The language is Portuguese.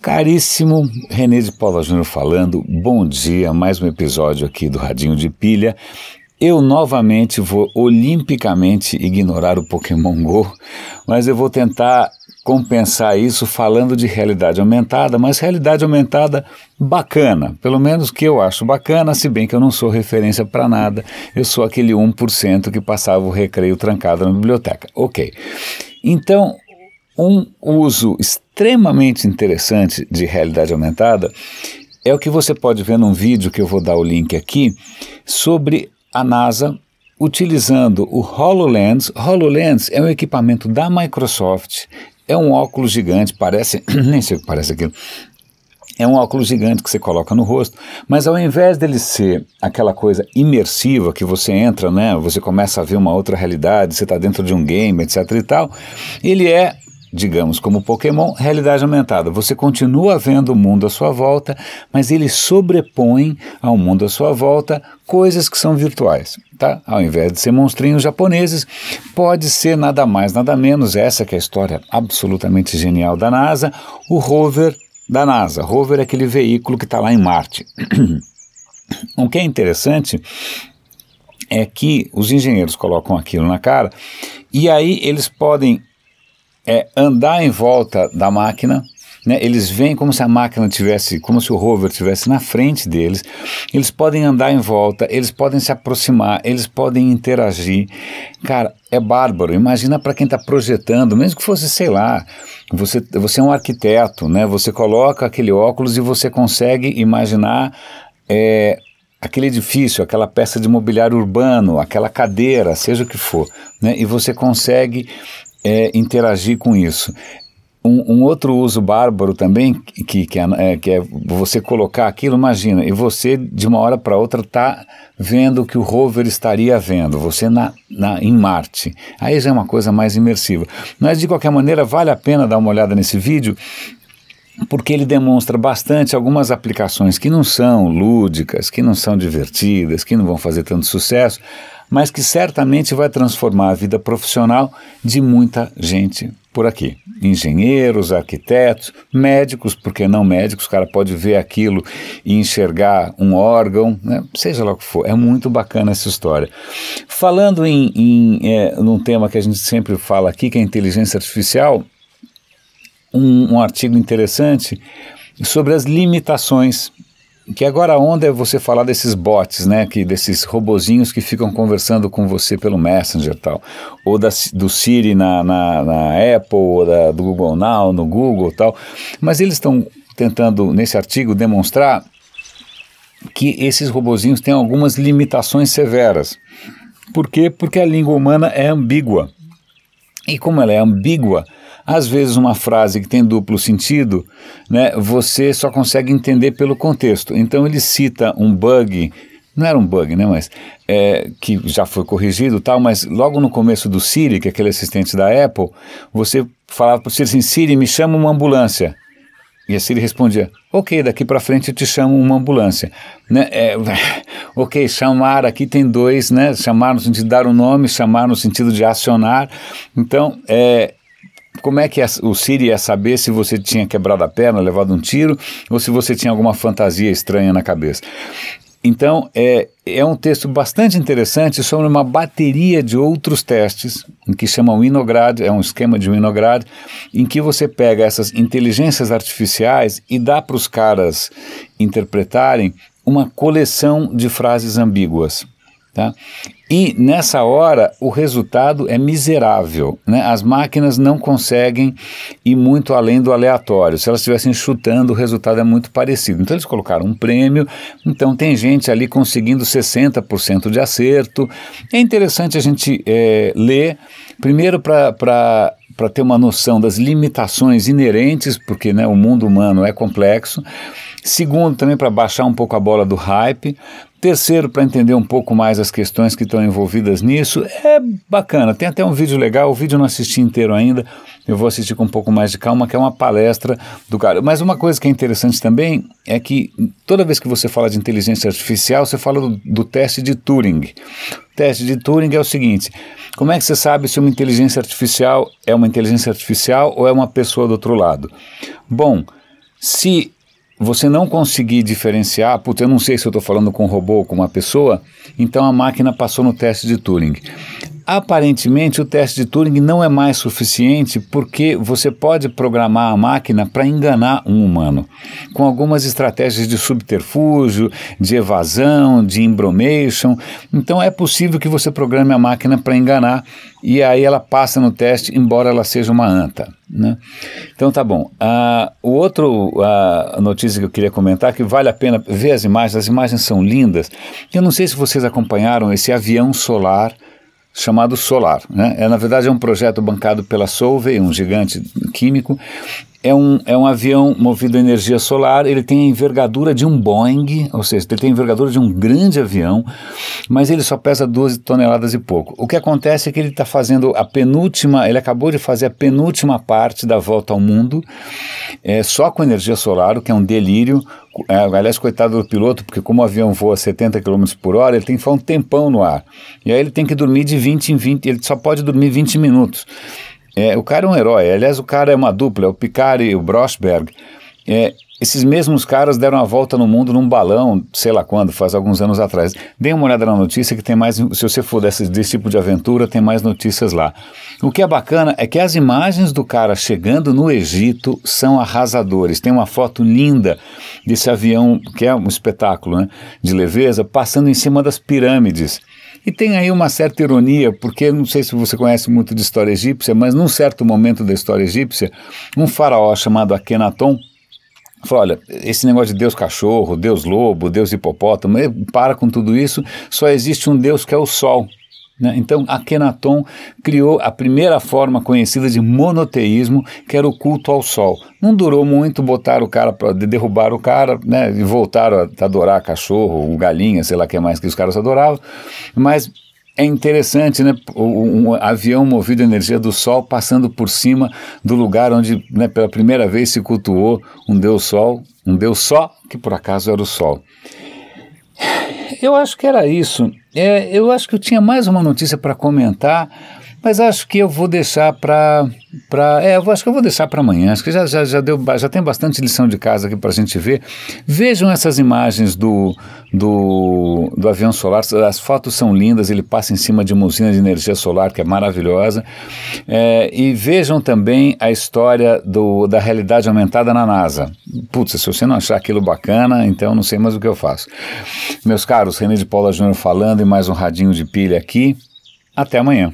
Caríssimo René de Paula Júnior falando, bom dia, mais um episódio aqui do Radinho de Pilha. Eu novamente vou olimpicamente ignorar o Pokémon Go, mas eu vou tentar compensar isso falando de realidade aumentada, mas realidade aumentada bacana, pelo menos que eu acho bacana, se bem que eu não sou referência para nada, eu sou aquele 1% que passava o recreio trancado na biblioteca. Ok. Então, um uso extremamente interessante de realidade aumentada é o que você pode ver num vídeo que eu vou dar o link aqui sobre a NASA utilizando o HoloLens. HoloLens é um equipamento da Microsoft, é um óculos gigante, parece, nem sei o que parece aquilo, é um óculos gigante que você coloca no rosto, mas ao invés dele ser aquela coisa imersiva que você entra, né, você começa a ver uma outra realidade, você está dentro de um game, etc e tal, ele é digamos, como Pokémon, realidade aumentada. Você continua vendo o mundo à sua volta, mas ele sobrepõe ao mundo à sua volta coisas que são virtuais. Tá? Ao invés de ser monstrinhos japoneses, pode ser nada mais, nada menos, essa que é a história absolutamente genial da NASA, o rover da NASA. Rover é aquele veículo que está lá em Marte. o que é interessante é que os engenheiros colocam aquilo na cara e aí eles podem é andar em volta da máquina. Né? Eles veem como se a máquina tivesse, como se o rover tivesse na frente deles. Eles podem andar em volta, eles podem se aproximar, eles podem interagir. Cara, é bárbaro. Imagina para quem está projetando, mesmo que fosse, sei lá, você, você é um arquiteto, né? Você coloca aquele óculos e você consegue imaginar é, aquele edifício, aquela peça de mobiliário urbano, aquela cadeira, seja o que for, né? E você consegue é, interagir com isso. Um, um, outro uso bárbaro também, que, que, é, é, que é você colocar aquilo, imagina, e você de uma hora para outra está vendo o que o rover estaria vendo, você na, na, em Marte. Aí já é uma coisa mais imersiva. Mas de qualquer maneira, vale a pena dar uma olhada nesse vídeo, porque ele demonstra bastante algumas aplicações que não são lúdicas, que não são divertidas, que não vão fazer tanto sucesso, mas que certamente vai transformar a vida profissional de muita gente por aqui. Engenheiros, arquitetos, médicos, porque não médicos, o cara pode ver aquilo e enxergar um órgão, né? seja lá o que for. É muito bacana essa história. Falando em, em é, num tema que a gente sempre fala aqui, que é a inteligência artificial, um, um artigo interessante sobre as limitações que agora a onda é você falar desses bots, né, que desses robozinhos que ficam conversando com você pelo Messenger e tal, ou da, do Siri na, na, na Apple, ou da, do Google Now, no Google tal, mas eles estão tentando, nesse artigo, demonstrar que esses robozinhos têm algumas limitações severas. Por quê? Porque a língua humana é ambígua. E como ela é ambígua, às vezes, uma frase que tem duplo sentido, né, você só consegue entender pelo contexto. Então, ele cita um bug não era um bug, né, mas é, que já foi corrigido tal, mas logo no começo do Siri, que é aquele assistente da Apple, você falava para o Siri assim, Siri, me chama uma ambulância. E a Siri respondia, ok, daqui para frente eu te chamo uma ambulância. Né? É, ok, chamar aqui tem dois, né? Chamar no sentido de dar o um nome, chamar no sentido de acionar. Então, é, como é que o Siri ia saber se você tinha quebrado a perna, levado um tiro, ou se você tinha alguma fantasia estranha na cabeça? Então, é, é um texto bastante interessante sobre uma bateria de outros testes, em que chamam Winograd, é um esquema de Winograd, em que você pega essas inteligências artificiais e dá para os caras interpretarem uma coleção de frases ambíguas. Tá? E nessa hora o resultado é miserável. Né? As máquinas não conseguem ir muito além do aleatório. Se elas estivessem chutando, o resultado é muito parecido. Então eles colocaram um prêmio, então tem gente ali conseguindo 60% de acerto. É interessante a gente é, ler, primeiro para para ter uma noção das limitações inerentes, porque né, o mundo humano é complexo. Segundo, também para baixar um pouco a bola do hype. Terceiro, para entender um pouco mais as questões que estão envolvidas nisso. É bacana, tem até um vídeo legal, o vídeo eu não assisti inteiro ainda, eu vou assistir com um pouco mais de calma, que é uma palestra do cara. Mas uma coisa que é interessante também é que toda vez que você fala de inteligência artificial, você fala do, do teste de Turing. Teste de Turing é o seguinte: como é que você sabe se uma inteligência artificial é uma inteligência artificial ou é uma pessoa do outro lado? Bom, Se você não conseguir diferenciar, putz, eu não sei se eu estou falando com um robô ou com uma pessoa, então a máquina passou no teste de Turing. Aparentemente, o teste de Turing não é mais suficiente porque você pode programar a máquina para enganar um humano, com algumas estratégias de subterfúgio, de evasão, de embromation. Então, é possível que você programe a máquina para enganar e aí ela passa no teste, embora ela seja uma anta. Né? Então, tá bom. Uh, o outro uh, notícia que eu queria comentar que vale a pena ver as imagens. As imagens são lindas. Eu não sei se vocês acompanharam esse avião solar chamado Solar. Né? É, na verdade, é um projeto bancado pela Solvay, um gigante químico. É um, é um avião movido a energia solar, ele tem a envergadura de um Boeing, ou seja, ele tem a envergadura de um grande avião, mas ele só pesa 12 toneladas e pouco. O que acontece é que ele está fazendo a penúltima, ele acabou de fazer a penúltima parte da volta ao mundo, é, só com energia solar, o que é um delírio. É, aliás, coitado do piloto, porque como o avião voa 70 km por hora, ele tem que ficar um tempão no ar. E aí ele tem que dormir de 20 em 20, ele só pode dormir 20 minutos. É, o cara é um herói. Aliás, o cara é uma dupla, é o Picard e o Brosberg. É, esses mesmos caras deram a volta no mundo num balão, sei lá quando, faz alguns anos atrás. Dê uma olhada na notícia que tem mais, se você for desse, desse tipo de aventura, tem mais notícias lá. O que é bacana é que as imagens do cara chegando no Egito são arrasadores. Tem uma foto linda desse avião, que é um espetáculo né, de leveza, passando em cima das pirâmides. E tem aí uma certa ironia, porque não sei se você conhece muito de história egípcia, mas num certo momento da história egípcia, um faraó chamado Akhenaton Falou, olha, esse negócio de Deus cachorro, Deus lobo, Deus hipopótamo, para com tudo isso, só existe um Deus que é o Sol. Né? Então, Akhenaton criou a primeira forma conhecida de monoteísmo, que era o culto ao Sol. Não durou muito, botaram o cara para derrubar o cara, né? E voltaram a adorar cachorro, galinha, sei lá o que mais que os caras adoravam, mas é interessante, né? Um, um, avião movido a energia do Sol passando por cima do lugar onde, né, pela primeira vez, se cultuou um Deus Sol, um Deus só, que por acaso era o Sol. Eu acho que era isso. É, eu acho que eu tinha mais uma notícia para comentar, mas acho que eu vou deixar para é, eu acho que eu vou deixar para amanhã. Acho que já, já, já, deu, já tem bastante lição de casa aqui para a gente ver. Vejam essas imagens do, do, do avião solar. As fotos são lindas. Ele passa em cima de uma usina de energia solar que é maravilhosa. É, e vejam também a história do, da realidade aumentada na NASA. Putz, se você não achar aquilo bacana, então não sei mais o que eu faço. Meus caros, René de Paula Júnior falando e mais um radinho de pilha aqui. Até amanhã.